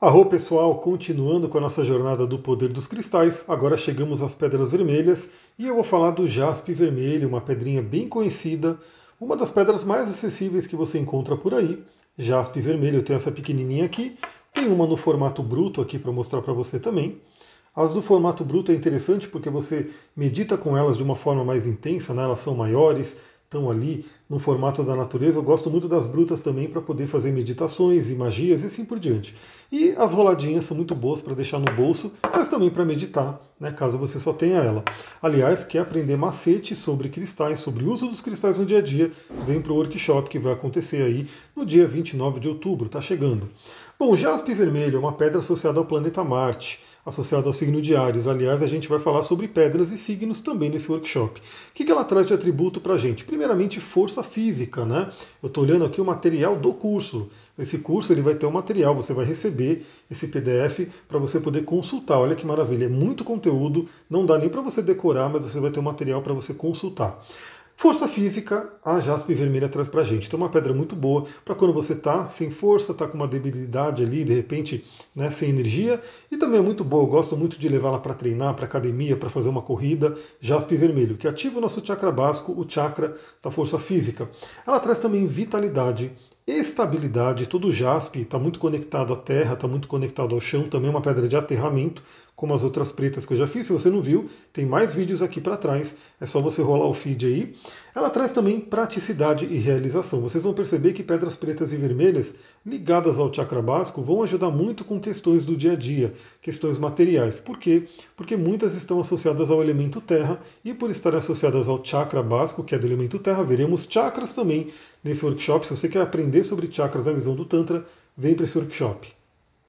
Arro pessoal, continuando com a nossa jornada do poder dos cristais, agora chegamos às pedras vermelhas e eu vou falar do jaspe vermelho, uma pedrinha bem conhecida, uma das pedras mais acessíveis que você encontra por aí. Jaspe vermelho, tenho essa pequenininha aqui, tem uma no formato bruto aqui para mostrar para você também. As do formato bruto é interessante porque você medita com elas de uma forma mais intensa, né? elas são maiores, estão ali no formato da natureza. Eu gosto muito das brutas também para poder fazer meditações e magias e assim por diante. E as roladinhas são muito boas para deixar no bolso, mas também para meditar, né, caso você só tenha ela. Aliás, quer aprender macete sobre cristais, sobre o uso dos cristais no dia a dia, vem para o workshop que vai acontecer aí no dia 29 de outubro, está chegando. Bom, jaspe vermelho é uma pedra associada ao planeta Marte associado ao signo de Ares. Aliás, a gente vai falar sobre pedras e signos também nesse workshop. O que ela traz de atributo para a gente? Primeiramente, força física, né? Eu estou olhando aqui o material do curso. Esse curso ele vai ter um material, você vai receber esse PDF para você poder consultar. Olha que maravilha, é muito conteúdo, não dá nem para você decorar, mas você vai ter um material para você consultar. Força física, a jaspe vermelha traz pra gente. Então, uma pedra muito boa para quando você tá sem força, tá com uma debilidade ali, de repente, né, sem energia. E também é muito boa, eu gosto muito de levá-la para treinar, para academia, para fazer uma corrida. Jaspe vermelho, que ativa o nosso chakra básico, o chakra da força física. Ela traz também vitalidade, estabilidade. Todo jaspe está muito conectado à terra, está muito conectado ao chão, também é uma pedra de aterramento como as outras pretas que eu já fiz. Se você não viu, tem mais vídeos aqui para trás. É só você rolar o feed aí. Ela traz também praticidade e realização. Vocês vão perceber que pedras pretas e vermelhas ligadas ao chakra básico vão ajudar muito com questões do dia a dia, questões materiais. Por quê? Porque muitas estão associadas ao elemento terra e por estarem associadas ao chakra básico, que é do elemento terra, veremos chakras também nesse workshop. Se você quer aprender sobre chakras na visão do Tantra, vem para esse workshop.